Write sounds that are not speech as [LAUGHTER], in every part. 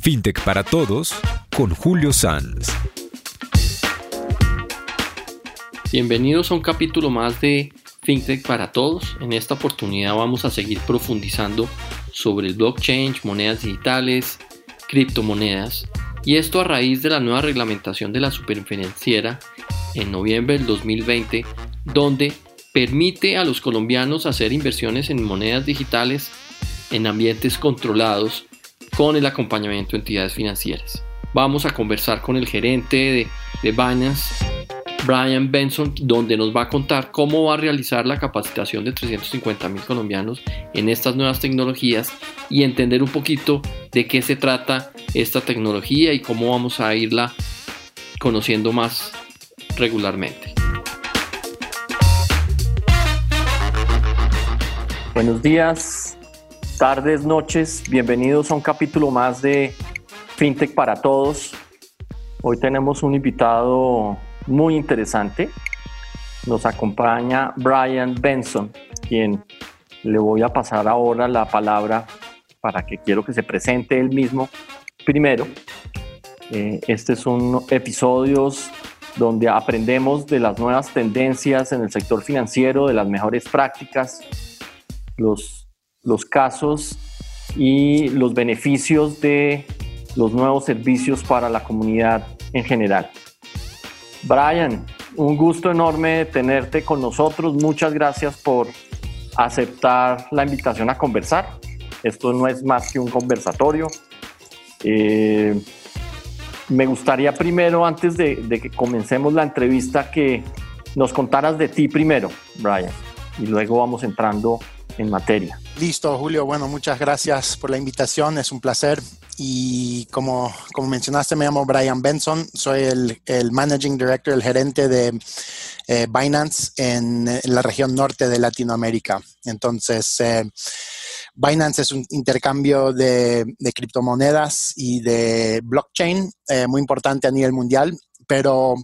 FinTech para Todos con Julio Sanz. Bienvenidos a un capítulo más de FinTech para Todos. En esta oportunidad vamos a seguir profundizando sobre el blockchain, monedas digitales, criptomonedas y esto a raíz de la nueva reglamentación de la superfinanciera en noviembre del 2020 donde permite a los colombianos hacer inversiones en monedas digitales en ambientes controlados con el acompañamiento de entidades financieras. Vamos a conversar con el gerente de, de Binance, Brian Benson, donde nos va a contar cómo va a realizar la capacitación de 350 mil colombianos en estas nuevas tecnologías y entender un poquito de qué se trata esta tecnología y cómo vamos a irla conociendo más regularmente. Buenos días, tardes, noches. Bienvenidos a un capítulo más de FinTech para Todos. Hoy tenemos un invitado muy interesante. Nos acompaña Brian Benson, quien le voy a pasar ahora la palabra para que quiero que se presente él mismo. Primero, eh, este es un episodios donde aprendemos de las nuevas tendencias en el sector financiero, de las mejores prácticas, los, los casos y los beneficios de los nuevos servicios para la comunidad en general. Brian, un gusto enorme tenerte con nosotros. Muchas gracias por aceptar la invitación a conversar. Esto no es más que un conversatorio. Eh, me gustaría primero, antes de, de, que comencemos la entrevista, que nos contaras de ti primero, Brian, y luego vamos entrando en materia. Listo, Julio. Bueno, muchas gracias por la invitación. Es un placer. Y como, como mencionaste, me llamo Brian Benson. Soy el, el Managing Director, el gerente de eh, Binance en, la región norte de Latinoamérica. Entonces, eh, Binance es un intercambio de, de, criptomonedas y de blockchain eh, muy importante a nivel mundial pero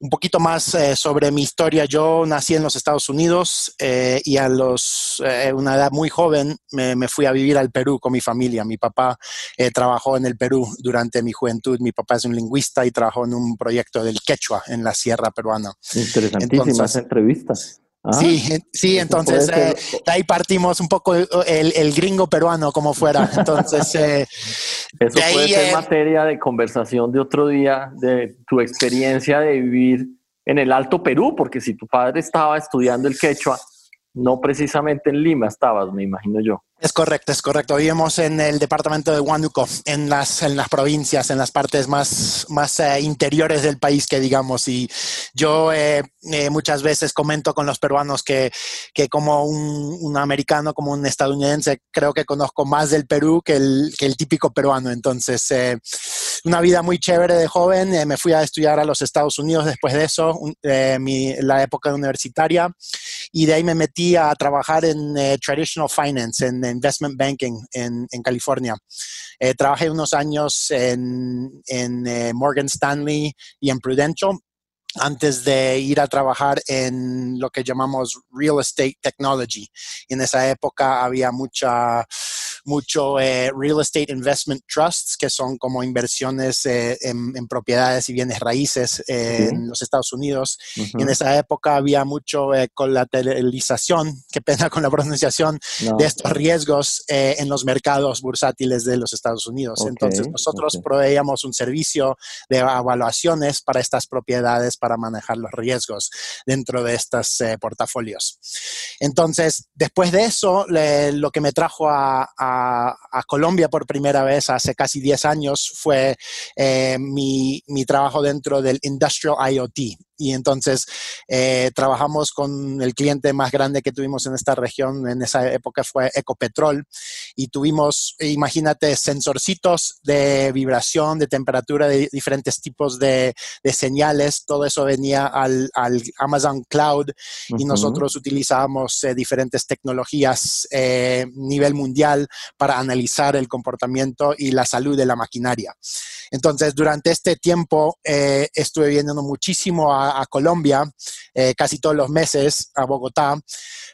un poquito más eh, sobre mi historia. Yo nací en los Estados Unidos eh, y a los, eh, una edad muy joven me, me, fui a vivir al Perú con mi familia. Mi papá eh, trabajó en el Perú durante mi juventud. Mi papá es un lingüista y trabajó en un proyecto del quechua en la sierra peruana. Interesantísimas Entonces, entrevistas. Ah, sí, sí, entonces eh, de ahí partimos un poco el, el, gringo peruano como fuera. Entonces, [LAUGHS] eh, eso puede ahí, ser eh, materia de conversación de otro día, de tu experiencia de vivir en el Alto Perú, porque si tu padre estaba estudiando el quechua, no precisamente en Lima estabas, me imagino yo. Es correcto, es correcto. Vivimos en el departamento de Huánuco, en las, en las provincias, en las partes más, más eh, interiores del país, que digamos. Y yo eh, eh, muchas veces comento con los peruanos que, que como un, un, americano, como un estadounidense, creo que conozco más del Perú que el, que el típico peruano. Entonces, una vida muy chévere de joven. me fui a estudiar a los Estados Unidos después de eso, la época universitaria. Y de ahí me metí a trabajar en Traditional Finance, en investment banking en, California. Eh, trabajé unos años en, en eh, Morgan Stanley y en Prudential antes de ir a trabajar en lo que llamamos real estate technology. En esa época había mucha mucho eh, real estate investment trusts, que son como inversiones eh, en, en, propiedades y bienes raíces eh, sí. en los Estados Unidos. Uh -huh. Y en esa época había mucho eh, colateralización, [LAUGHS] qué pena con la pronunciación, no. de estos riesgos eh, en los mercados bursátiles de los Estados Unidos. Okay. Entonces nosotros okay. proveíamos un servicio de evaluaciones para estas propiedades para manejar los riesgos dentro de estos eh, portafolios. Entonces, después de eso, le, lo que me trajo a, a, a, Colombia por primera vez hace casi 10 años fue eh, mi, mi, trabajo dentro del Industrial IoT. Y entonces eh, trabajamos con el cliente más grande que tuvimos en esta región en esa época fue Ecopetrol y tuvimos, imagínate, sensorcitos de vibración, de temperatura, de diferentes tipos de, señales, todo eso venía al, Amazon Cloud y nosotros utilizábamos eh, diferentes tecnologías a eh, nivel mundial para analizar el comportamiento y la salud de la maquinaria. Entonces, durante este tiempo estuve viendo muchísimo a, Colombia, eh, casi todos los meses a Bogotá,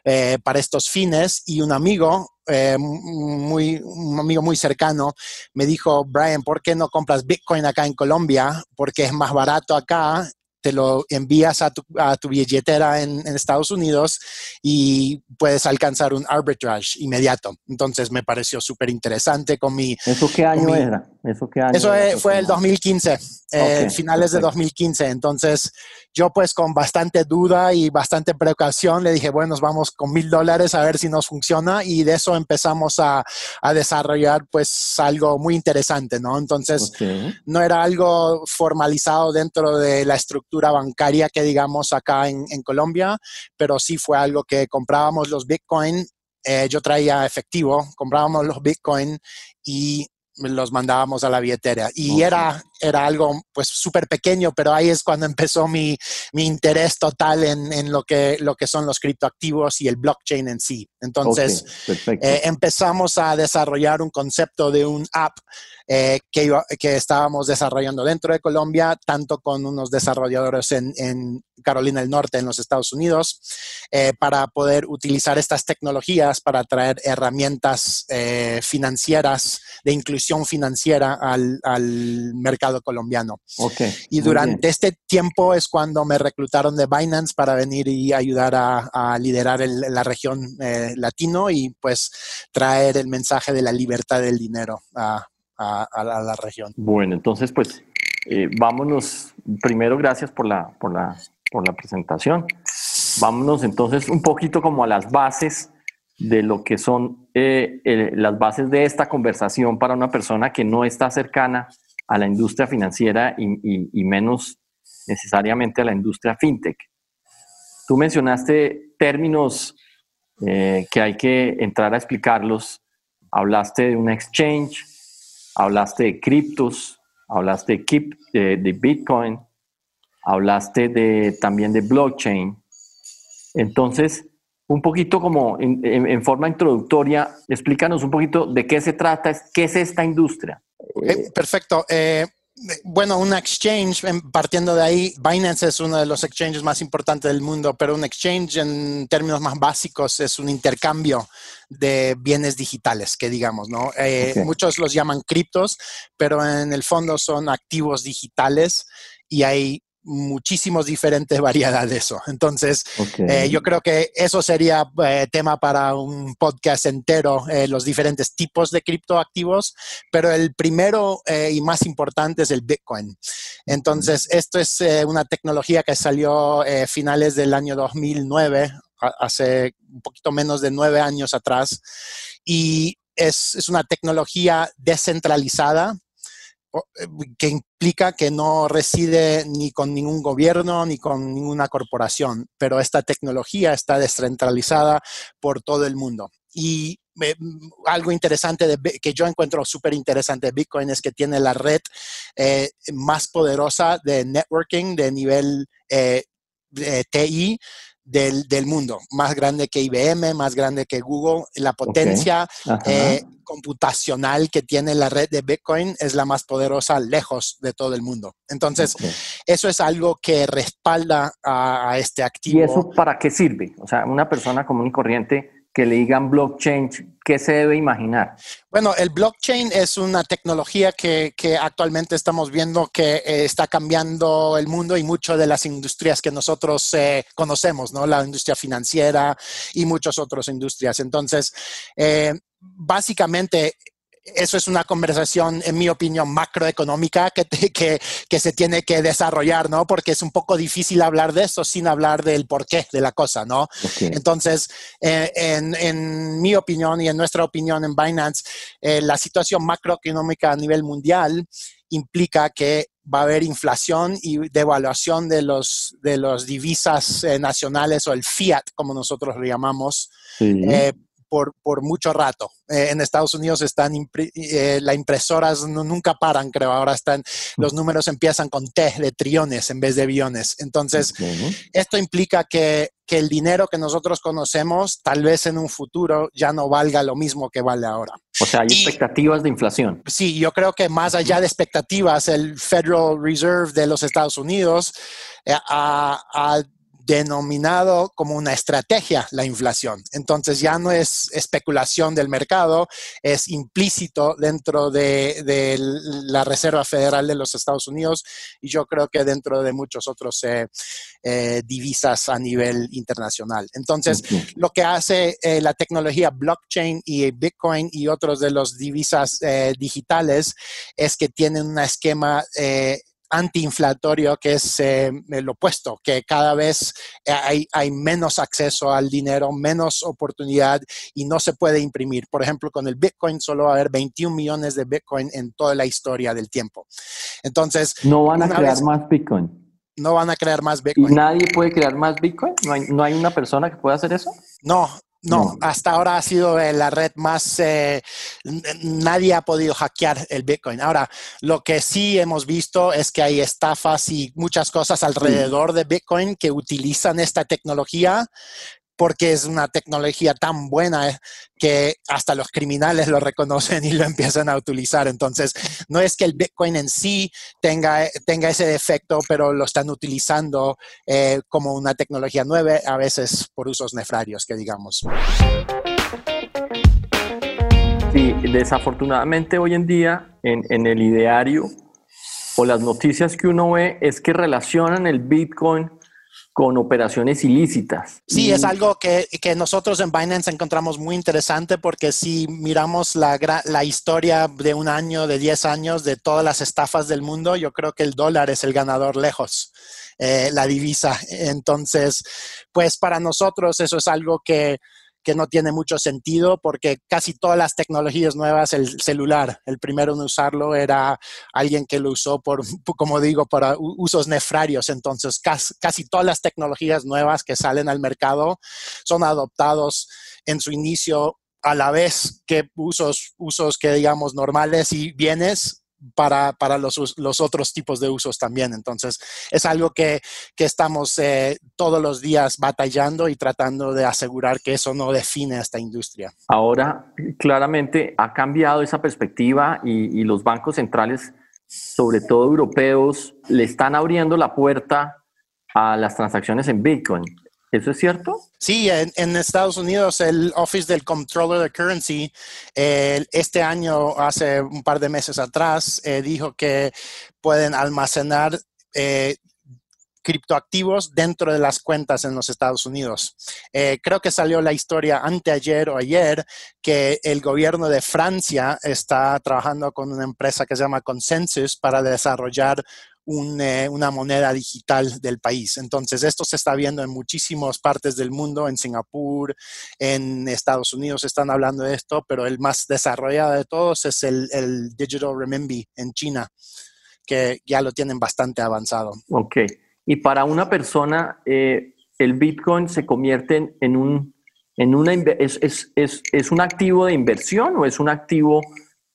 eh, para estos fines y un amigo, muy, un amigo muy cercano, me dijo, Brian, ¿por qué no compras Bitcoin acá en Colombia? Porque es más barato acá te lo envías a tu, a tu billetera en, Estados Unidos y puedes alcanzar un arbitrage inmediato. Entonces me pareció súper interesante con mi... ¿Eso qué año era? ¿Eso, qué año Eso fue el 2015, eh, finales de 2015. Entonces yo pues con bastante duda y bastante precaución le dije, bueno, vamos con mil dólares a ver si nos funciona y de eso empezamos a, a desarrollar pues algo muy interesante, ¿no? Entonces no era algo formalizado dentro de la estructura bancaria que digamos acá en, en Colombia, pero sí fue algo que comprábamos los Bitcoin eh, yo traía efectivo, comprábamos los Bitcoin y los mandábamos a la billetera. Y era, era algo pues súper pequeño, pero ahí es cuando empezó mi, mi interés total en, en, lo, que, lo que son los criptoactivos y el blockchain en sí. Entonces eh, empezamos a desarrollar un concepto de un app eh, que, que, estábamos desarrollando dentro de Colombia, tanto con unos desarrolladores en, en Carolina del Norte, en los Estados Unidos, eh, para poder utilizar estas tecnologías para traer herramientas eh, financieras, de inclusión financiera al, al mercado colombiano. Okay, y durante este tiempo es cuando me reclutaron de Binance para venir y ayudar a, a liderar la región latino y pues traer el mensaje de la libertad del dinero a, a, la, región. Bueno, entonces pues eh, vámonos, primero gracias por la, por, la, por la presentación. Vámonos entonces un poquito como a las bases de lo que son eh, las bases de esta conversación para una persona que no está cercana a la industria financiera y, menos necesariamente a la industria fintech. Tú mencionaste términos eh, que hay que entrar a explicarlos. Hablaste de un exchange, hablaste de criptos, hablaste de, de, Bitcoin, hablaste de, también de blockchain. Entonces, un poquito como en, forma introductoria, explícanos un poquito de qué se trata, qué es esta industria. Perfecto. Eh, bueno, un exchange, partiendo de ahí, Binance es uno de los exchanges más importantes del mundo, pero un exchange en términos más básicos es un intercambio de bienes digitales, que digamos, ¿no? Eh, muchos los llaman criptos, pero en el fondo son activos digitales y hay muchísimos diferentes [LAUGHS] variedades de eso. Entonces, eh, yo creo que eso sería eh, tema para un podcast entero, eh, los diferentes tipos de criptoactivos, pero el primero y más importante es el Bitcoin. Entonces, esto es una tecnología que salió finales del año 2009, hace un poquito menos de nueve años atrás, y es, es una tecnología descentralizada que implica que no reside ni con ningún gobierno ni con ninguna corporación, pero esta tecnología está descentralizada por todo el mundo. Y eh, algo interesante que yo encuentro súper interesante de Bitcoin es que tiene la red eh, más poderosa de networking de nivel TI del, del, mundo, más grande que IBM, más grande que Google. La potencia eh, computacional que tiene la red de Bitcoin es la más poderosa lejos de todo el mundo. Entonces, eso es algo que respalda a, a, este activo. ¿Y eso para qué sirve? O sea, una persona común y corriente que le digan blockchain, ¿qué se debe imaginar? Bueno, el blockchain es una tecnología que, actualmente estamos viendo que eh, está cambiando el mundo y muchas de las industrias que nosotros eh, conocemos, ¿no? La industria financiera y muchas otras industrias. Entonces, eh, básicamente eso es una conversación, en mi opinión, macroeconómica que, que, que, se tiene que desarrollar, ¿no? Porque es un poco difícil hablar de eso sin hablar del porqué de la cosa, ¿no? Entonces, eh, en, en, mi opinión y en nuestra opinión en Binance, eh, la situación macroeconómica a nivel mundial implica que va a haber inflación y devaluación de los, de los divisas eh, nacionales o el fiat, como nosotros lo llamamos, eh, por, por, mucho rato. Eh, en Estados Unidos están, las impresoras nunca paran, creo, ahora están, los números empiezan con T de trillones en vez de billones. Entonces, esto implica que que el dinero que nosotros conocemos tal vez en un futuro ya no valga lo mismo que vale ahora. O sea, hay expectativas de inflación. Sí, yo creo que más allá de expectativas, el Federal Reserve de los Estados Unidos eh, ha, ha denominado como una estrategia la inflación. Entonces ya no es especulación del mercado, es implícito dentro de, la Reserva Federal de los Estados Unidos y yo creo que dentro de muchos otros eh, eh, divisas a nivel internacional. Entonces, lo que hace eh, la tecnología blockchain y Bitcoin y otros de los divisas digitales es que tienen un esquema antiinflatorio que es eh, el opuesto, que cada vez hay, hay, menos acceso al dinero, menos oportunidad y no se puede imprimir. Por ejemplo, con el Bitcoin solo va a haber 21 millones de Bitcoin en toda la historia del tiempo. Entonces... No van a crear más Bitcoin. No van a crear más Bitcoin. ¿Y nadie puede crear más Bitcoin? ¿No hay, ¿No hay una persona que pueda hacer eso? No, no, hasta ahora ha sido eh, la red más, eh, nadie ha podido hackear el Bitcoin. Ahora, lo que sí hemos visto es que hay estafas y muchas cosas alrededor de Bitcoin que utilizan esta tecnología porque es una tecnología tan buena eh, que hasta los criminales lo reconocen y lo empiezan a utilizar. Entonces, no es que el Bitcoin en sí tenga, tenga ese defecto, pero lo están utilizando eh, como una tecnología nueva, a veces por usos nefrarios, que digamos. Sí, desafortunadamente hoy en día en, en el ideario o las noticias que uno ve es que relacionan el Bitcoin con operaciones ilícitas. Sí, es algo que, que, nosotros en Binance encontramos muy interesante porque si miramos la, la historia de un año, de 10 años, de todas las estafas del mundo, yo creo que el dólar es el ganador lejos, eh, la divisa. Entonces, pues para nosotros eso es algo que que no tiene mucho sentido porque casi todas las tecnologías nuevas, el celular, el primero en usarlo era alguien que lo usó por, [LAUGHS] como digo, para usos nefrarios. Entonces, casi, todas las tecnologías nuevas que salen al mercado son adoptados en su inicio a la vez que usos, usos que digamos normales y bienes para, para los, los, otros tipos de usos también. Entonces, es algo que, que estamos eh, todos los días batallando y tratando de asegurar que eso no define a esta industria. Ahora, claramente ha cambiado esa perspectiva y, y los bancos centrales, sobre todo europeos, le están abriendo la puerta a las transacciones en Bitcoin. ¿Eso es cierto? Sí, en, Estados Unidos el Office del Controller de Currency este año, hace un par de meses atrás, eh, dijo que pueden almacenar eh, criptoactivos dentro de las cuentas en los Estados Unidos. Eh, creo que salió la historia anteayer o ayer que el gobierno de Francia está trabajando con una empresa que se llama Consensus para desarrollar eh, una moneda digital del país. Entonces, esto se está viendo en muchísimas partes del mundo, en Singapur, en Estados Unidos están hablando de esto, pero el más desarrollado de todos es el, Digital Renminbi en China, que ya lo tienen bastante avanzado. Ok. Y para una persona, eh, el Bitcoin se convierte en, un... En una, es, es, es, ¿Es un activo de inversión o es un activo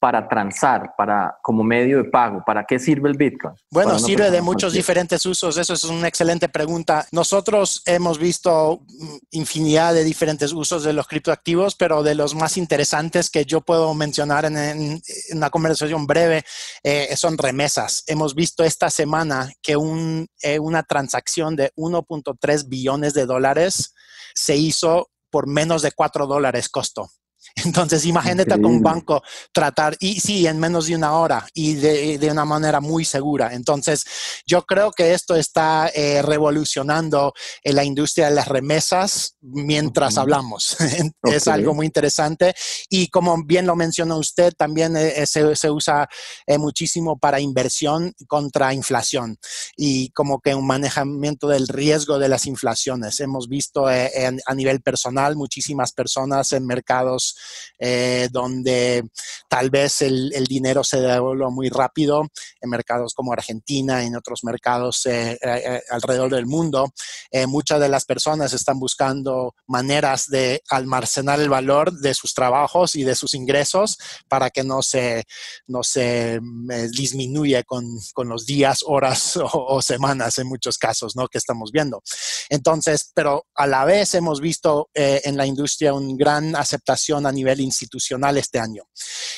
para transar, para, como medio de pago? ¿Para qué sirve el Bitcoin? Bueno, sirve de muchos diferentes usos. Eso es una excelente pregunta. Nosotros hemos visto mm, infinidad de diferentes usos de los criptoactivos, pero de los más interesantes que yo puedo mencionar en, una conversación breve eh, son remesas. Hemos visto esta semana que un, eh, una transacción de 1.3 billones de dólares se hizo por menos de 4 dólares costo. [LAUGHS] Entonces, imagínate con un banco tratar, y sí, en menos de una hora y de, una manera muy segura. Entonces, yo creo que esto está eh, revolucionando en la industria de las remesas mientras hablamos. [LAUGHS] es algo muy interesante. Y como bien lo mencionó usted, también eh, se, usa eh, muchísimo para inversión contra inflación y como que un manejamiento del riesgo de las inflaciones. Hemos visto a nivel personal muchísimas personas en mercados eh, donde tal vez el, dinero se devuelva muy rápido en mercados como Argentina, en otros mercados eh, eh, alrededor del mundo. muchas de las personas están buscando maneras de almacenar el valor de sus trabajos y de sus ingresos para que no se, no se disminuya con, los días, horas [LAUGHS] o, semanas en muchos casos, ¿no? Que estamos viendo. Entonces, pero a la vez hemos visto en la industria una gran aceptación a nivel institucional este año.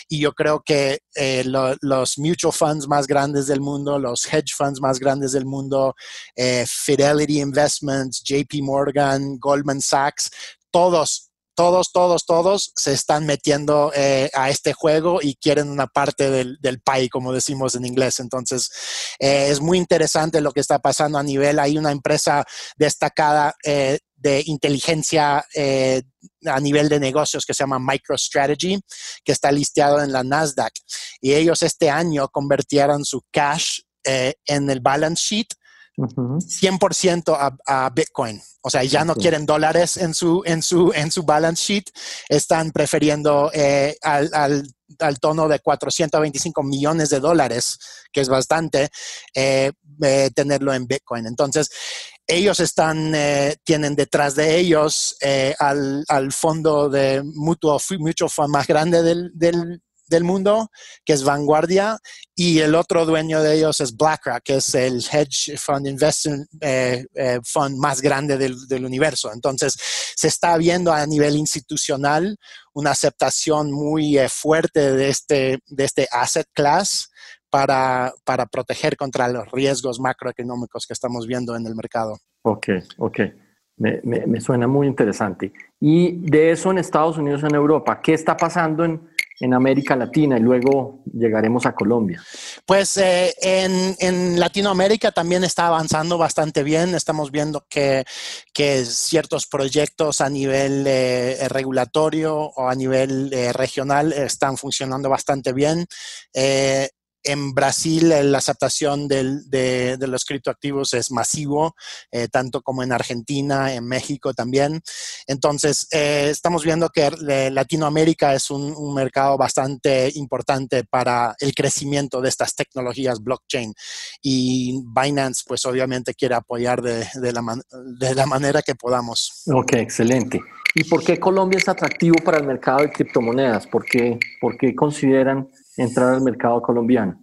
Y yo creo que eh, los mutual funds más grandes del mundo, los hedge funds más grandes del mundo, eh, Fidelity Investments, JP Morgan, Goldman Sachs, todos todos, todos, todos se están metiendo eh, a este juego y quieren una parte del, del pie, como decimos en inglés. Entonces, es muy interesante lo que está pasando a nivel. Hay una empresa destacada de inteligencia eh, a nivel de negocios que se llama MicroStrategy, que está listeado en la Nasdaq. Y ellos este año convirtieron su cash eh, en el balance sheet 100% a, Bitcoin. O sea, ya no quieren dólares en su, en su, en su balance sheet, están prefiriendo eh, al, al, al, tono de 425 millones de dólares, que es bastante, tenerlo en Bitcoin. Entonces, ellos están, eh, tienen detrás de ellos eh, al, fondo de mutuo, fund más grande del, del, mundo, que es Vanguardia, y el otro dueño de ellos es BlackRock, que es el hedge fund investment eh, fund más grande del, del, universo. Entonces, se está viendo a nivel institucional una aceptación muy fuerte de este, de este asset class para, para proteger contra los riesgos macroeconómicos que estamos viendo en el mercado. Ok, ok. Me, me, suena muy interesante. Y de eso en Estados Unidos, en Europa, ¿qué está pasando en, en América Latina y luego llegaremos a Colombia? Pues eh, en, en, Latinoamérica también está avanzando bastante bien. Estamos viendo que, que ciertos proyectos a nivel eh, regulatorio o a nivel eh, regional están funcionando bastante bien en Brasil la aceptación de, los criptoactivos es masivo, eh, tanto como en Argentina, en México también. Entonces, eh, estamos viendo que eh, Latinoamérica es un, mercado bastante importante para el crecimiento de estas tecnologías blockchain. Y Binance, pues obviamente quiere apoyar de, la, de la manera que podamos. Ok, excelente. ¿Y por qué Colombia es atractivo para el mercado de criptomonedas? ¿Por qué, por qué consideran entrar al mercado colombiano?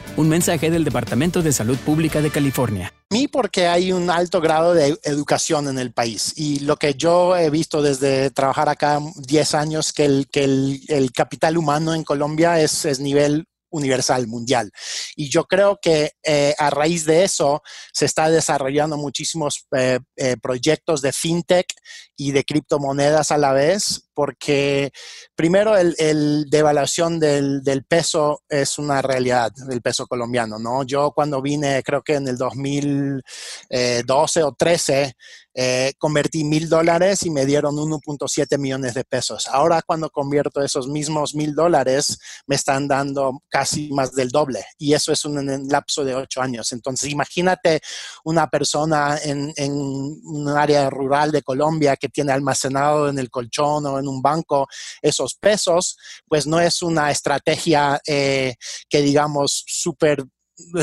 Un mensaje del Departamento de Salud Pública de California. Mí porque hay un alto grado de educación en el país y lo que yo he visto desde trabajar acá 10 años que el, que el, capital humano en Colombia es, es nivel universal, mundial. Y yo creo que eh, a raíz de eso se está desarrollando muchísimos eh, eh, proyectos de fintech y de criptomonedas a la vez, porque primero el, el devaluación del, del, peso es una realidad, el peso colombiano, ¿no? Yo cuando vine, creo que en el 2012 o 13, eh, convertí mil dólares y me dieron 1.7 millones de pesos. Ahora cuando convierto esos mismos mil dólares, me están dando casi más del doble y eso es un, lapso de ocho años. Entonces imagínate una persona en, en un área rural de Colombia que tiene almacenado en el colchón o en un banco esos pesos, pues no es una estrategia eh, que digamos súper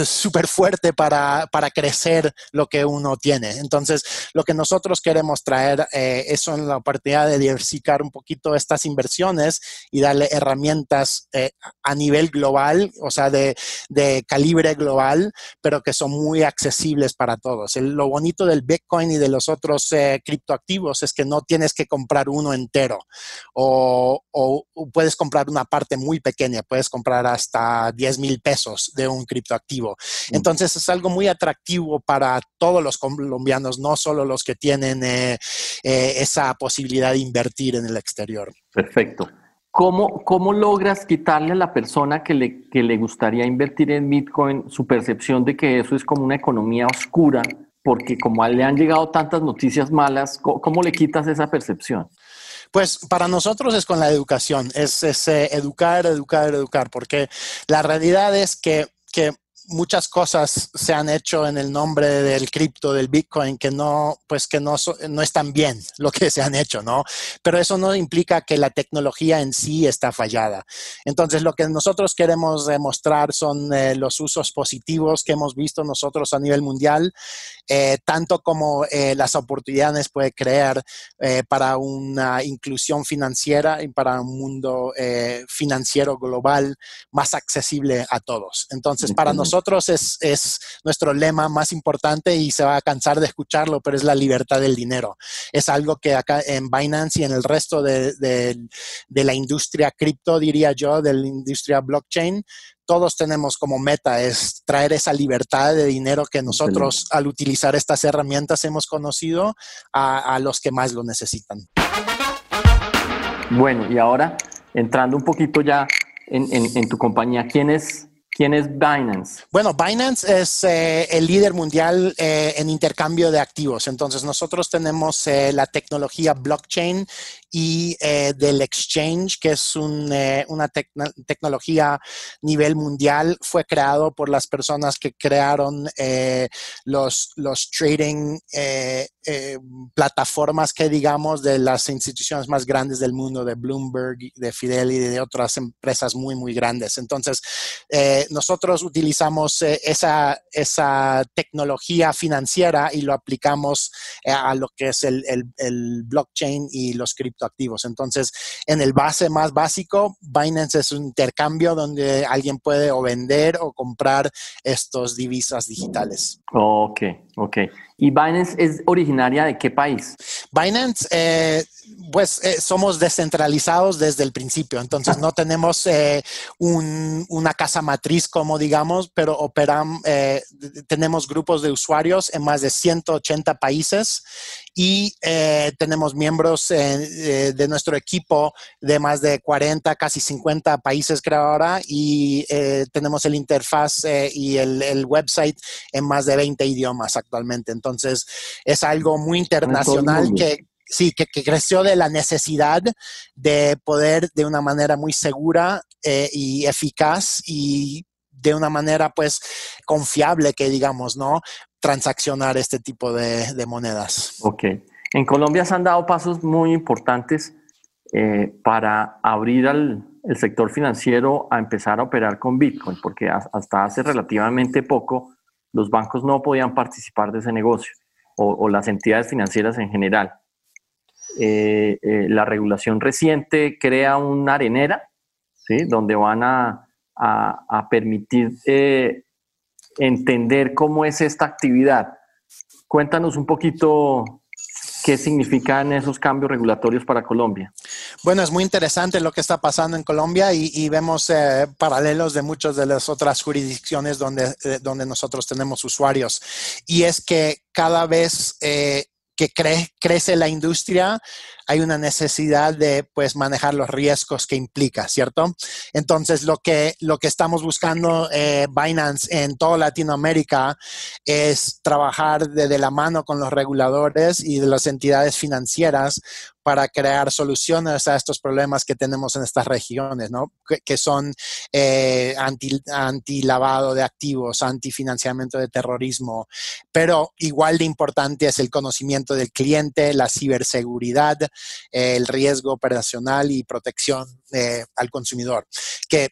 súper fuerte para, para, crecer lo que uno tiene. Entonces, lo que nosotros queremos traer eh, es la oportunidad de diversificar un poquito estas inversiones y darle herramientas eh, a nivel global, o sea, de, de, calibre global, pero que son muy accesibles para todos. lo bonito del Bitcoin y de los otros eh, criptoactivos es que no tienes que comprar uno entero o, o, puedes comprar una parte muy pequeña, puedes comprar hasta 10 mil pesos de un criptoactivo Entonces es algo muy atractivo para todos los colombianos, no solo los que tienen eh, eh, esa posibilidad de invertir en el exterior. Perfecto. ¿Cómo, ¿Cómo logras quitarle a la persona que le, que le gustaría invertir en Bitcoin su percepción de que eso es como una economía oscura? Porque como le han llegado tantas noticias malas, ¿cómo, le quitas esa percepción? Pues para nosotros es con la educación, es, eh, educar, educar, educar, porque la realidad es que, que muchas cosas se han hecho en el nombre del cripto, del Bitcoin, que no, pues que no, no están bien [LAUGHS] lo que se han hecho, ¿no? Pero eso no implica que la tecnología en sí está fallada. Entonces, lo que nosotros queremos demostrar son eh, los usos positivos que hemos visto nosotros a nivel mundial, eh, tanto como eh, las oportunidades puede crear para una inclusión financiera y para un mundo financiero global más accesible a todos. Entonces, para nosotros, nosotros es, nuestro lema más importante y se va a cansar de escucharlo, pero es la libertad del dinero. Es algo que acá en Binance y en el resto de, la industria cripto, diría yo, de la industria blockchain, todos tenemos como meta es traer esa libertad de dinero que nosotros al utilizar estas herramientas hemos conocido a, los que más lo necesitan. Bueno, y ahora entrando un poquito ya en, en tu compañía, ¿quién es ¿Quién es Binance? Bueno, Binance es eh, el líder mundial eh, en intercambio de activos. Entonces, nosotros tenemos eh, la tecnología blockchain y eh, del exchange, que es eh, una tecnología a nivel mundial, fue creado por las personas que crearon eh, los, los trading plataformas que digamos de las instituciones más grandes del mundo, de Bloomberg, de Fidelity y de otras empresas muy, muy grandes. Entonces, nosotros utilizamos esa, esa tecnología financiera y lo aplicamos a lo que es el, el, blockchain y los criptomonedas activos. Entonces, en el base más básico, Binance es un intercambio donde alguien puede o vender o comprar estos divisas digitales. Ok, ok. ¿Y Binance es originaria de qué país? Binance, eh, pues eh, somos descentralizados desde el principio, entonces no tenemos eh, una casa matriz como digamos, pero operan, tenemos grupos de usuarios en más de 180 países y tenemos miembros de nuestro equipo de más de 40, casi 50 países creo ahora y tenemos el interfaz y el, el, website en más de 20 idiomas actualmente. Entonces, entonces, es algo muy internacional que, sí, que, creció de la necesidad de poder de una manera muy segura eh, y eficaz y de una manera pues confiable que digamos, ¿no? Transaccionar este tipo de, monedas. Ok. En Colombia se han dado pasos muy importantes eh, para abrir al el sector financiero a empezar a operar con Bitcoin, porque hasta hace relativamente poco los bancos no podían participar de ese negocio o, las entidades financieras en general. Eh, eh, la regulación reciente crea una arenera, ¿sí? donde van a, permitir eh, entender cómo es esta actividad. Cuéntanos un poquito ¿Qué significan esos cambios regulatorios para Colombia? Bueno, es muy interesante lo que está pasando en Colombia y, vemos eh, paralelos de muchas de las otras jurisdicciones donde, eh, donde nosotros tenemos usuarios. Y es que cada vez eh, que crece la industria, hay una necesidad de pues manejar los riesgos que implica, ¿cierto? Entonces, lo que, lo que estamos buscando eh, Binance en toda Latinoamérica es trabajar de, la mano con los reguladores y de las entidades financieras para crear soluciones a estos problemas que tenemos en estas regiones, ¿no? Que, son eh, anti, anti, lavado de activos, anti financiamiento de terrorismo, pero igual de importante es el conocimiento del cliente, la ciberseguridad, el riesgo operacional y protección eh, al consumidor, que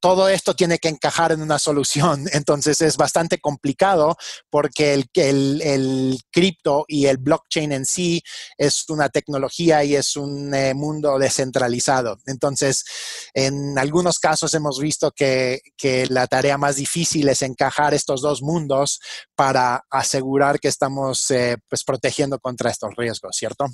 todo esto tiene que encajar en una solución. [LAUGHS] Entonces es bastante complicado porque el, el, cripto y el blockchain en sí es una tecnología y es un eh, mundo descentralizado. Entonces, en algunos casos hemos visto que, que, la tarea más difícil es encajar estos dos mundos para asegurar que estamos eh, pues, protegiendo contra estos riesgos, ¿cierto?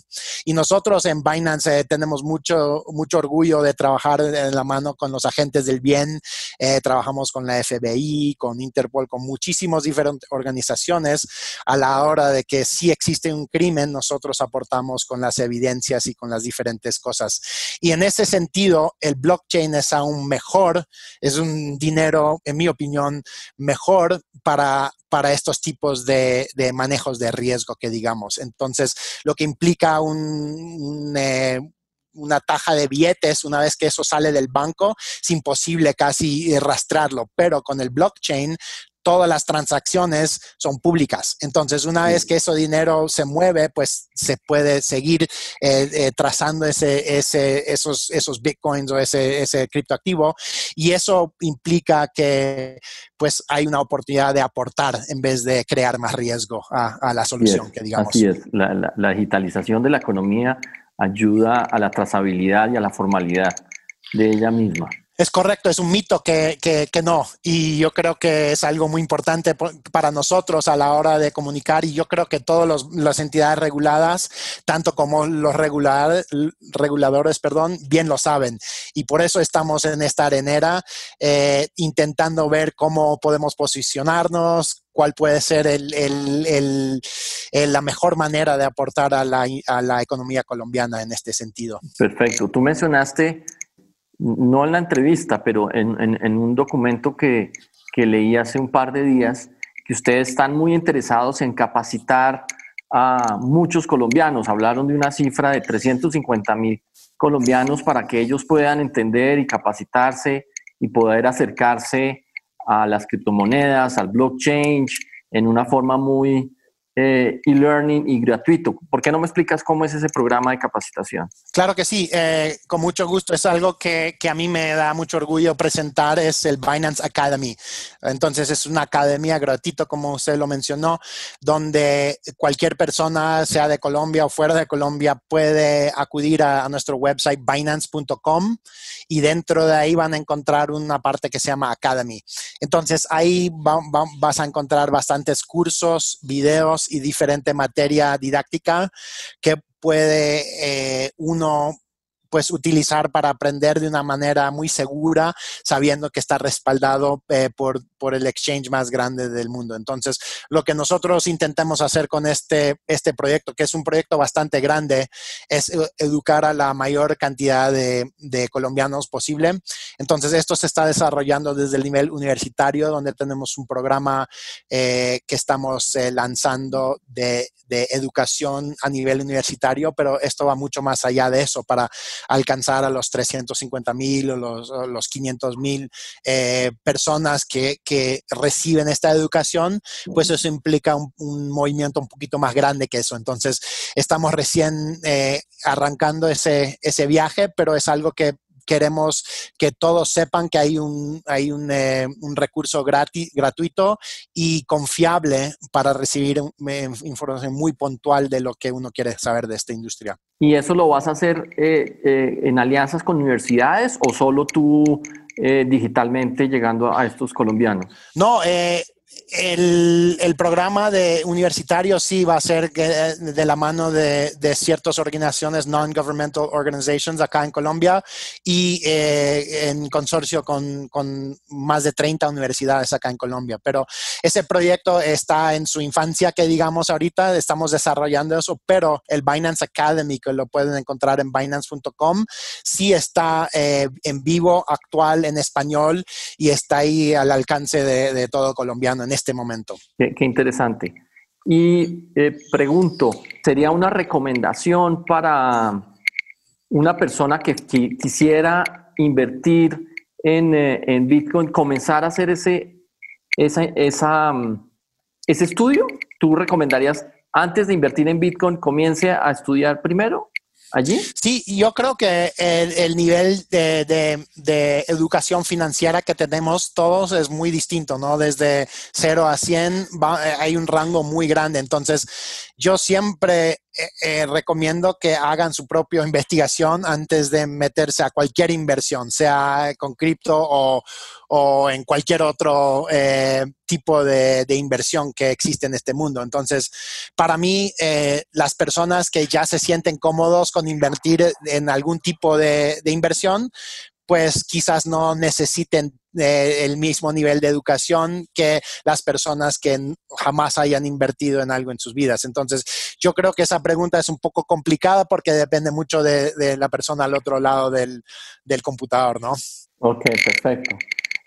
Y nosotros en Binance eh, tenemos mucho, mucho orgullo de trabajar en la mano con los agentes de del bien, eh, trabajamos con la FBI, con Interpol, con muchísimas diferentes organizaciones. A la hora de que si existe un crimen, nosotros aportamos con las evidencias y con las diferentes cosas. Y en ese sentido, el blockchain es aún mejor, es un dinero, en mi opinión, mejor para, para estos tipos de, manejos de riesgo que digamos. Entonces, lo que implica un, eh, una taja de billetes, una vez que eso sale del banco, es imposible casi rastrearlo, pero con el blockchain todas las transacciones son públicas. Entonces, una vez que ese dinero se mueve, pues se puede seguir eh, eh, trazando ese, ese, esos, esos bitcoins o ese, ese criptoactivo. Y eso implica que pues hay una oportunidad de aportar en vez de crear más riesgo a, la solución, que digamos. Así es, la digitalización de la economía ayuda a la trazabilidad y a la formalidad de ella misma. Es correcto, es un mito que, no. Y yo creo que es algo muy importante para nosotros a la hora de comunicar. Y yo creo que todas las entidades reguladas, tanto como los reguladores, perdón, bien lo saben. Y por eso estamos en esta arenera eh, intentando ver cómo podemos posicionarnos, cuál puede ser la mejor manera de aportar a la, a la economía colombiana en este sentido. Perfecto. Tú mencionaste no en la entrevista, pero en, un documento que, leí hace un par de días, que ustedes están muy interesados en capacitar a muchos colombianos. Hablaron de una cifra de 350 mil colombianos para que ellos puedan entender y capacitarse y poder acercarse a las criptomonedas, al blockchain, en una forma muy, eh, e-learning y gratuito. ¿Por qué no me explicas cómo es ese programa de capacitación? Claro que sí, eh, con mucho gusto. Es algo que, que, a mí me da mucho orgullo presentar, es el Binance Academy. Entonces es una academia gratuita, como usted lo mencionó, donde cualquier persona, sea de Colombia o fuera de Colombia, puede acudir a, nuestro website binance.com y dentro de ahí van a encontrar una parte que se llama Academy. Entonces ahí vas a encontrar bastantes cursos, videos, y diferente materia didáctica que puede eh, uno pues utilizar para aprender de una manera muy segura, sabiendo que está respaldado eh, por, por, el exchange más grande del mundo. Entonces, lo que nosotros intentamos hacer con este, este proyecto, que es un proyecto bastante grande, es educar a la mayor cantidad de, colombianos posible. Entonces, esto se está desarrollando desde el nivel universitario, donde tenemos un programa eh, que estamos eh, lanzando de, de educación a nivel universitario, pero esto va mucho más allá de eso para alcanzar a los 350 mil o los, los 500 mil eh, personas que, que, reciben esta educación, pues eso implica un, movimiento un poquito más grande que eso. Entonces, estamos recién eh, arrancando ese, ese viaje, pero es algo que queremos que todos sepan que hay un, hay un, eh, recurso gratuito y confiable para recibir información muy puntual de lo que uno quiere saber de esta industria. ¿Y eso lo vas a hacer eh, eh, en alianzas con universidades o solo tú digitalmente llegando a estos colombianos? No, el, el, programa de universitario sí va a ser de la mano de, de ciertas organizaciones, non-governmental organizations acá en Colombia y eh, en consorcio con, con, más de 30 universidades acá en Colombia. Pero ese proyecto está en su infancia, que digamos ahorita estamos desarrollando eso, pero el Binance Academy, que lo pueden encontrar en binance.com, sí está eh, en vivo, actual, en español y está ahí al alcance de, de todo colombiano en este momento. Qué, interesante. Y eh, pregunto, ¿sería una recomendación para una persona que, quisiera invertir en, eh, en, Bitcoin, comenzar a hacer ese, mm, ese estudio? ¿Tú recomendarías, antes de invertir en Bitcoin, comience a estudiar primero? Allí? Sí, yo creo que el, nivel de, educación financiera que tenemos todos es muy distinto, ¿no? Desde 0 a 100 hay un rango muy grande. Entonces, yo siempre eh, eh, recomiendo que hagan su propia investigación antes de meterse a cualquier inversión, sea con cripto o, en cualquier otro eh, tipo de, inversión que existe en este mundo. Entonces, para mí, las personas que ya se sienten cómodos con invertir en algún tipo de, inversión, pues quizás no necesiten eh, el mismo nivel de educación que las personas que jamás hayan invertido en algo en sus vidas. Entonces, yo creo que esa pregunta es un poco complicada porque depende mucho de, la persona al otro lado del, computador, ¿no? Ok, perfecto.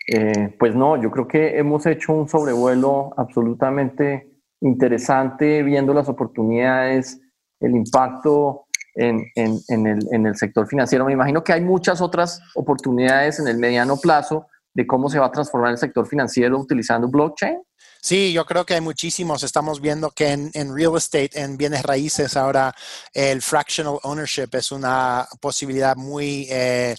Eh, pues no, yo creo que hemos hecho un sobrevuelo absolutamente interesante viendo las oportunidades, el impacto en, el, sector financiero. Me imagino que hay muchas otras oportunidades en el mediano plazo de cómo se va a transformar el sector financiero utilizando blockchain. Sí, yo creo que hay muchísimos. Estamos viendo que en, real estate, en bienes raíces, ahora el fractional ownership es una posibilidad muy, eh,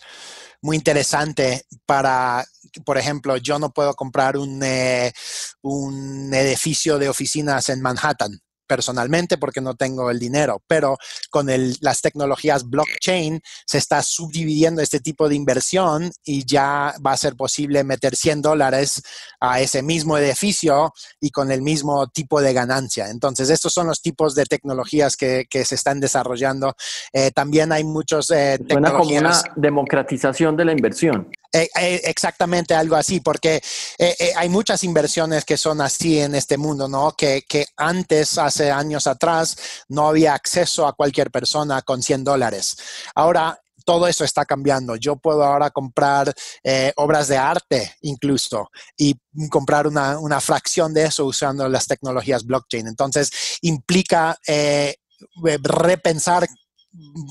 muy interesante para, por ejemplo, yo no puedo comprar un, eh, un edificio de oficinas en Manhattan personalmente porque no tengo el dinero, pero con las tecnologías blockchain se está subdividiendo este tipo de inversión y ya va a ser posible meter 100 dólares a ese mismo edificio y con el mismo tipo de ganancia. Entonces, estos son los tipos de tecnologías que, se están desarrollando. Eh, también hay muchos... Eh, Suena como una democratización de la inversión. Eh, eh, exactamente algo así, porque eh, hay muchas inversiones que son así en este mundo, ¿no? Que, antes, hace años atrás, no había acceso a cualquier persona con 100 dólares. Ahora, todo eso está cambiando. Yo puedo ahora comprar obras de arte incluso y comprar una, una, fracción de eso usando las tecnologías blockchain. Entonces, implica repensar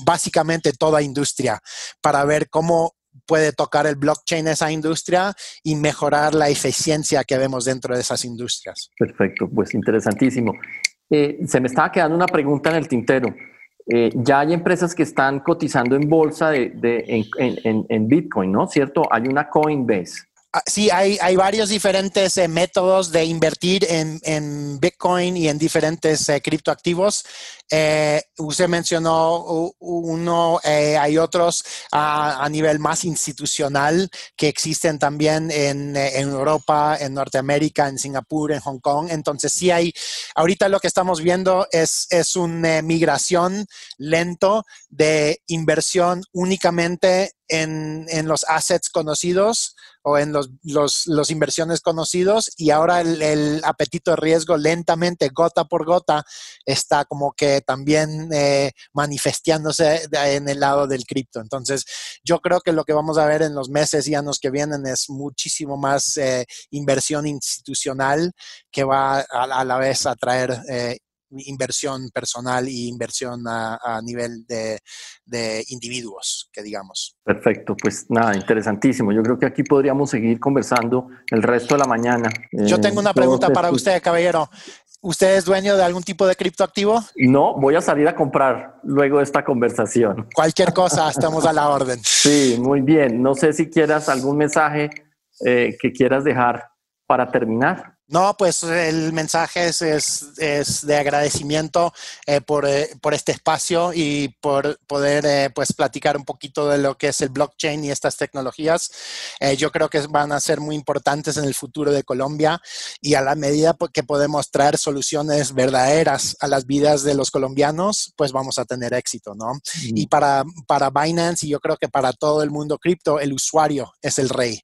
básicamente toda industria para ver cómo puede tocar el blockchain esa industria y mejorar la eficiencia que vemos dentro de esas industrias. Perfecto, pues interesantísimo. Eh, se me estaba quedando una pregunta en el tintero. Eh, ya hay empresas que están cotizando en bolsa de, en, Bitcoin, ¿no? ¿Cierto? Hay una Coinbase. Ah, sí, hay, hay varios diferentes eh, métodos de invertir en, Bitcoin y en diferentes eh, criptoactivos. Eh, usted mencionó uno, hay otros a, nivel más institucional que existen también en, Europa, en Norteamérica, en Singapur, en Hong Kong. Entonces, sí hay, ahorita lo que estamos viendo es, es una migración lento de inversión únicamente en, los assets conocidos o en los, los, inversiones conocidos y ahora el, apetito de riesgo lentamente, gota por gota, está como que también eh, manifestándose en el lado del cripto. Entonces, yo creo que lo que vamos a ver en los meses y años que vienen es muchísimo más eh, inversión institucional que va a, la vez a traer eh, inversión personal y inversión a, nivel de, individuos, que digamos. Perfecto, pues nada, interesantísimo. Yo creo que aquí podríamos seguir conversando el resto de la mañana. Yo tengo una pregunta para usted, caballero. ¿Usted es dueño de algún tipo de criptoactivo? No, voy a salir a comprar luego de esta conversación. Cualquier cosa, [LAUGHS] estamos a la orden. Sí, muy bien. No sé si quieras algún mensaje eh, que quieras dejar para terminar. No, pues el mensaje es, es, de agradecimiento eh, por, eh, por, este espacio y por poder eh, pues platicar un poquito de lo que es el blockchain y estas tecnologías. yo creo que van a ser muy importantes en el futuro de Colombia y a la medida que podemos traer soluciones verdaderas a las vidas de los colombianos, pues vamos a tener éxito, ¿no? Y para, para Binance y yo creo que para todo el mundo cripto, el usuario es el rey.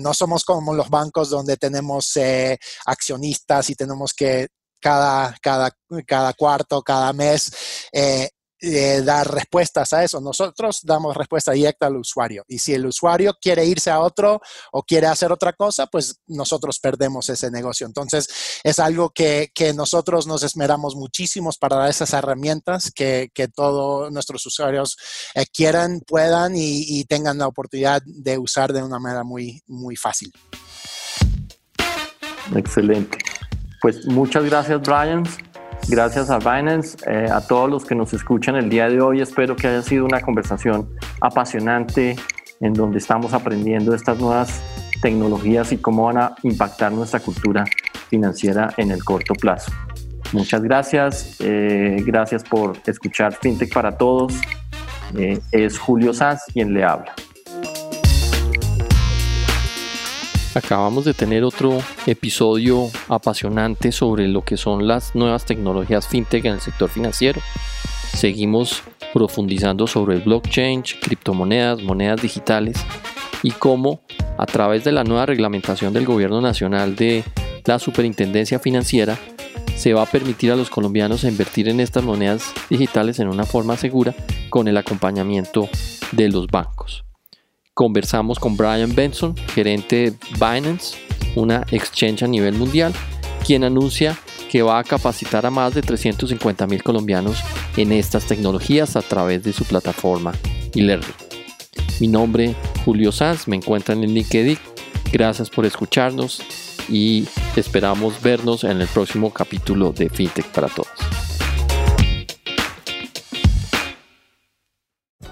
no somos como los bancos donde tenemos accionistas y tenemos que cada, cada, cada cuarto, cada mes, eh, eh, dar respuestas a eso. Nosotros damos respuesta directa al usuario. Y si el usuario quiere irse a otro o quiere hacer otra cosa, pues nosotros perdemos ese negocio. Entonces, es algo que, nosotros nos esmeramos muchísimo para dar esas herramientas que, todos nuestros usuarios eh, quieran, puedan y, y, tengan la oportunidad de usar de una manera muy, muy fácil. Excelente. Pues muchas gracias, Brian. Gracias a Binance, eh, a todos los que nos escuchan el día de hoy. Espero que haya sido una conversación apasionante en donde estamos aprendiendo estas nuevas tecnologías y cómo van a impactar nuestra cultura financiera en el corto plazo. Muchas gracias. Eh, gracias por escuchar FinTech para Todos. Eh, es Julio Sanz quien le habla. Acabamos de tener otro episodio apasionante sobre lo que son las nuevas tecnologías fintech en el sector financiero. Seguimos profundizando sobre el blockchain, criptomonedas, monedas digitales y cómo a través de la nueva reglamentación del Gobierno Nacional de la Superintendencia Financiera se va a permitir a los colombianos invertir en estas monedas digitales en una forma segura con el acompañamiento de los bancos. Conversamos con Brian Benson, gerente de Binance, una exchange a nivel mundial, quien anuncia que va a capacitar a más de 350 mil colombianos en estas tecnologías a través de su plataforma eLearning. Mi nombre es Julio Sanz, me encuentran en LinkedIn. Gracias por escucharnos y esperamos vernos en el próximo capítulo de FinTech para Todos.